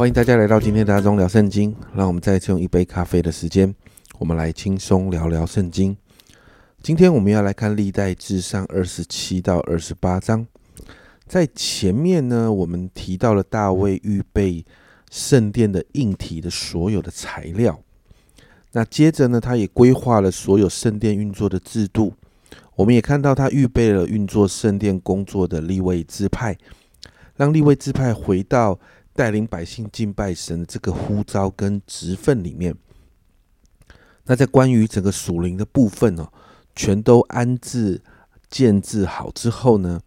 欢迎大家来到今天的阿忠聊圣经。让我们再次用一杯咖啡的时间，我们来轻松聊聊圣经。今天我们要来看历代至上二十七到二十八章。在前面呢，我们提到了大卫预备圣殿的硬体的所有的材料。那接着呢，他也规划了所有圣殿运作的制度。我们也看到他预备了运作圣殿工作的立位支派，让立位支派回到带领百姓敬拜神的这个呼召跟职分里面。那在关于整个属灵的部分哦，全都安置建制好之后呢，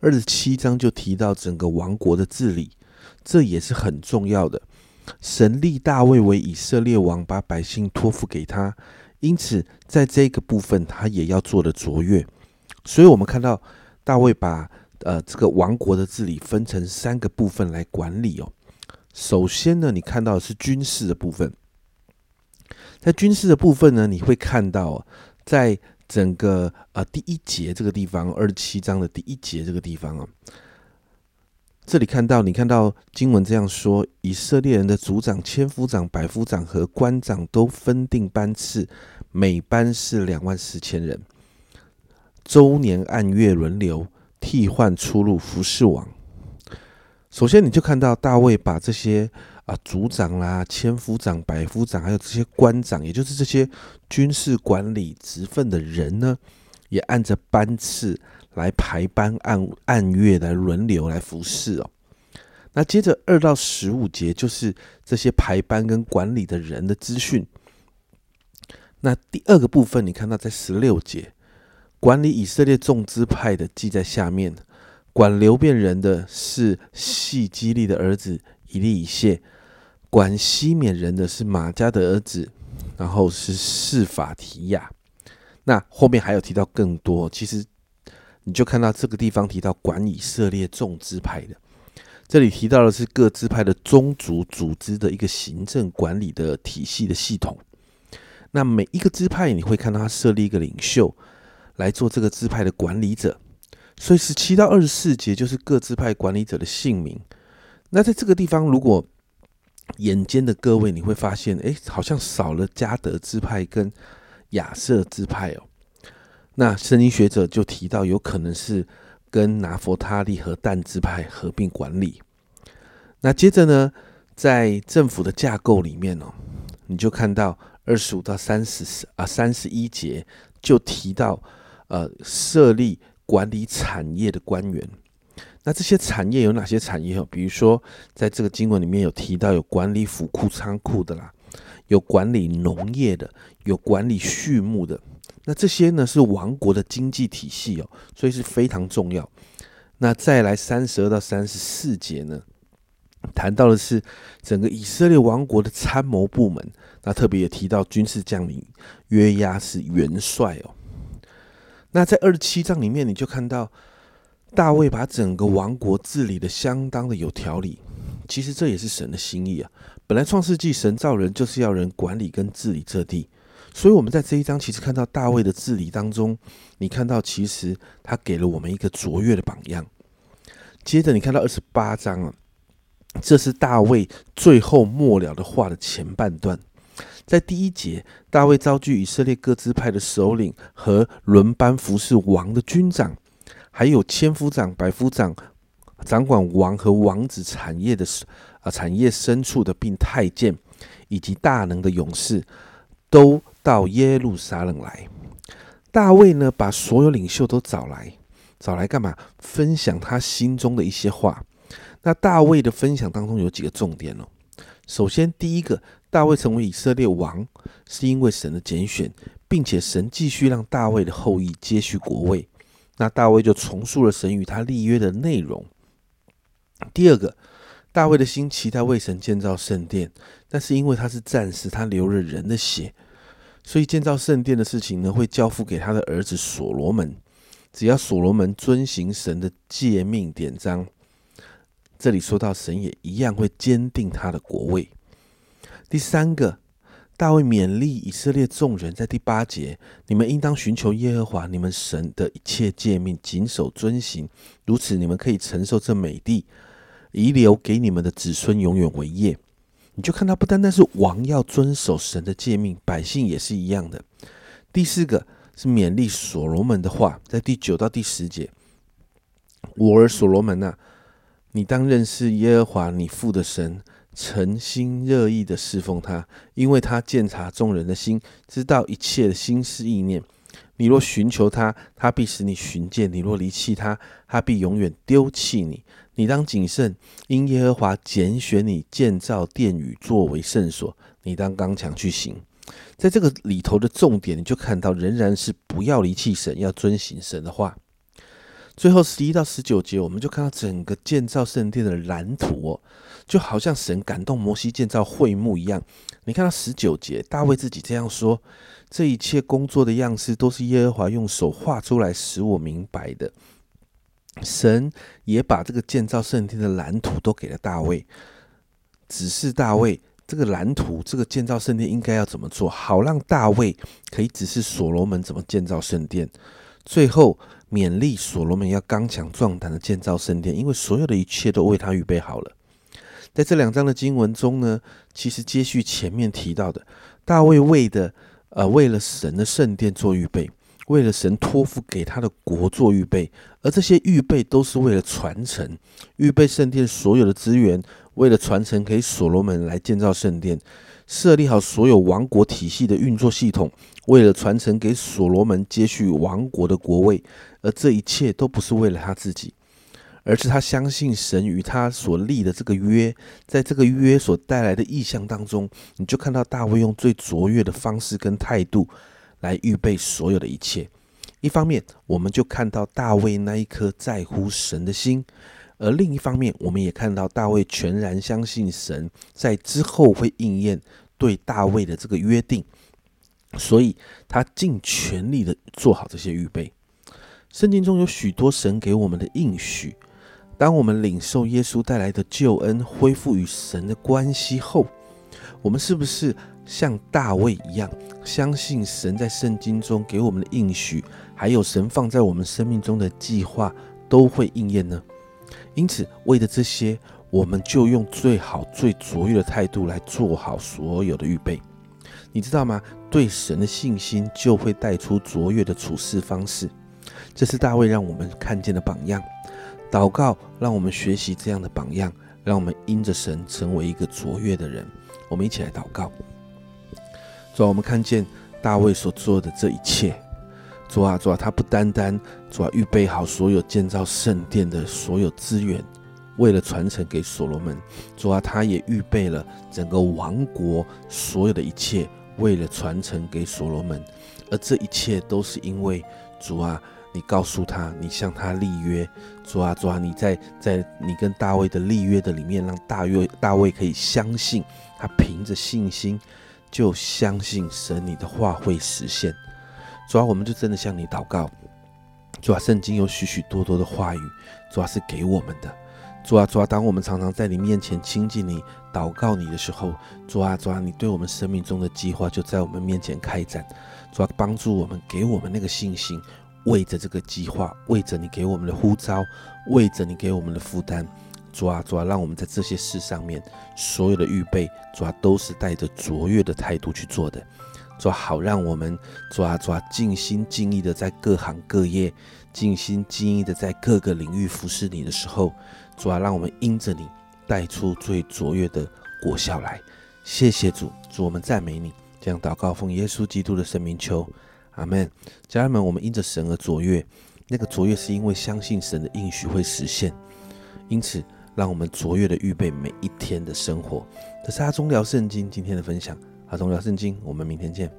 二十七章就提到整个王国的治理，这也是很重要的。神立大卫为以色列王，把百姓托付给他，因此在这个部分他也要做的卓越。所以，我们看到大卫把呃这个王国的治理分成三个部分来管理哦。首先呢，你看到的是军事的部分，在军事的部分呢，你会看到在整个呃第一节这个地方，二十七章的第一节这个地方哦。这里看到，你看到经文这样说：以色列人的族长、千夫长、百夫长和官长都分定班次，每班是两万四千人，周年按月轮流替换出入服侍王。首先，你就看到大卫把这些啊族长啦、千夫长、百夫长，还有这些官长，也就是这些军事管理职分的人呢，也按着班次。来排班按按月来轮流来服侍哦。那接着二到十五节就是这些排班跟管理的人的资讯。那第二个部分，你看到在十六节，管理以色列众支派的记在下面，管流变人的是细基利的儿子以利以谢，管西缅人的是马加的儿子，然后是示法提亚。那后面还有提到更多，其实。你就看到这个地方提到管以色列众支派的，这里提到的是各支派的宗族组织的一个行政管理的体系的系统。那每一个支派，你会看到他设立一个领袖来做这个支派的管理者。所以十七到二十四节就是各支派管理者的姓名。那在这个地方，如果眼尖的各位，你会发现，哎，好像少了加德支派跟亚瑟支派哦。那圣经学者就提到，有可能是跟拿佛他利和但支派合并管理。那接着呢，在政府的架构里面哦，你就看到二十五到三十啊三十一节就提到，呃，设立管理产业的官员。那这些产业有哪些产业？比如说，在这个经文里面有提到有管理府库仓库的啦，有管理农业的，有管理畜牧的。那这些呢是王国的经济体系哦，所以是非常重要。那再来三十二到三十四节呢，谈到的是整个以色列王国的参谋部门。那特别也提到军事将领约押是元帅哦。那在二十七章里面，你就看到大卫把整个王国治理的相当的有条理。其实这也是神的心意啊。本来创世纪神造人就是要人管理跟治理这地。所以，我们在这一章其实看到大卫的治理当中，你看到其实他给了我们一个卓越的榜样。接着，你看到二十八章啊，这是大卫最后末了的话的前半段。在第一节，大卫召集以色列各支派的首领和轮班服侍王的军长，还有千夫长、百夫长，掌管王和王子产业的啊产业深处的，并太监以及大能的勇士，都。到耶路撒冷来，大卫呢把所有领袖都找来，找来干嘛？分享他心中的一些话。那大卫的分享当中有几个重点哦。首先，第一个，大卫成为以色列王，是因为神的拣选，并且神继续让大卫的后裔接续国位。那大卫就重塑了神与他立约的内容。第二个，大卫的心期待为神建造圣殿，但是因为他是战士，他流了人的血。所以建造圣殿的事情呢，会交付给他的儿子所罗门。只要所罗门遵行神的诫命典章，这里说到神也一样会坚定他的国位。第三个，大卫勉励以色列众人，在第八节，你们应当寻求耶和华你们神的一切诫命，谨守遵行，如此你们可以承受这美地，遗留给你们的子孙永远为业。你就看到，不单单是王要遵守神的诫命，百姓也是一样的。第四个是勉励所罗门的话，在第九到第十节，我儿所罗门呐，你当认识耶和华你父的神，诚心热意的侍奉他，因为他鉴察众人的心，知道一切的心思意念。你若寻求他，他必使你寻见；你若离弃他，他必永远丢弃你。你当谨慎，因耶和华拣选你建造殿宇作为圣所。你当刚强去行。在这个里头的重点，你就看到仍然是不要离弃神，要遵行神的话。最后十一到十九节，我们就看到整个建造圣殿的蓝图哦，就好像神感动摩西建造会幕一样。你看到十九节，大卫自己这样说：这一切工作的样式，都是耶和华用手画出来，使我明白的。神也把这个建造圣殿的蓝图都给了大卫，指示大卫这个蓝图，这个建造圣殿应该要怎么做，好让大卫可以指示所罗门怎么建造圣殿。最后勉励所罗门要刚强壮胆的建造圣殿，因为所有的一切都为他预备好了。在这两章的经文中呢，其实接续前面提到的，大卫为的呃为了神的圣殿做预备。为了神托付给他的国做预备，而这些预备都是为了传承，预备圣殿所有的资源，为了传承给所罗门来建造圣殿，设立好所有王国体系的运作系统，为了传承给所罗门接续王国的国位，而这一切都不是为了他自己，而是他相信神与他所立的这个约，在这个约所带来的意象当中，你就看到大卫用最卓越的方式跟态度。来预备所有的一切。一方面，我们就看到大卫那一颗在乎神的心；而另一方面，我们也看到大卫全然相信神在之后会应验对大卫的这个约定，所以他尽全力的做好这些预备。圣经中有许多神给我们的应许，当我们领受耶稣带来的救恩，恢复与神的关系后，我们是不是？像大卫一样，相信神在圣经中给我们的应许，还有神放在我们生命中的计划，都会应验呢。因此，为了这些，我们就用最好、最卓越的态度来做好所有的预备。你知道吗？对神的信心就会带出卓越的处事方式。这是大卫让我们看见的榜样。祷告让我们学习这样的榜样，让我们因着神成为一个卓越的人。我们一起来祷告。主啊，我们看见大卫所做的这一切，主啊，主啊，他不单单主啊预备好所有建造圣殿的所有资源，为了传承给所罗门，主啊，他也预备了整个王国所有的一切，为了传承给所罗门，而这一切都是因为主啊，你告诉他，你向他立约，主啊，主啊，你在在你跟大卫的立约的里面，让大卫大卫可以相信，他凭着信心。就相信神，你的话会实现。主啊，我们就真的向你祷告。主啊，圣经有许许多多的话语，主啊是给我们的。主啊，主啊，当我们常常在你面前亲近你、祷告你的时候，主啊，主啊，你对我们生命中的计划就在我们面前开展。主啊，帮助我们，给我们那个信心，为着这个计划，为着你给我们的呼召，为着你给我们的负担。主啊，主啊，让我们在这些事上面所有的预备，主啊，都是带着卓越的态度去做的。主，好让我们主啊，主啊，尽心尽意的在各行各业，尽心尽意的在各个领域服侍你的时候，主啊，让我们因着你带出最卓越的果效来。谢谢主，主我们赞美你，这样祷告奉耶稣基督的圣名求，阿门。家人们，我们因着神而卓越，那个卓越是因为相信神的应许会实现，因此。让我们卓越的预备每一天的生活。这是阿忠聊圣经今天的分享。阿忠聊圣经，我们明天见。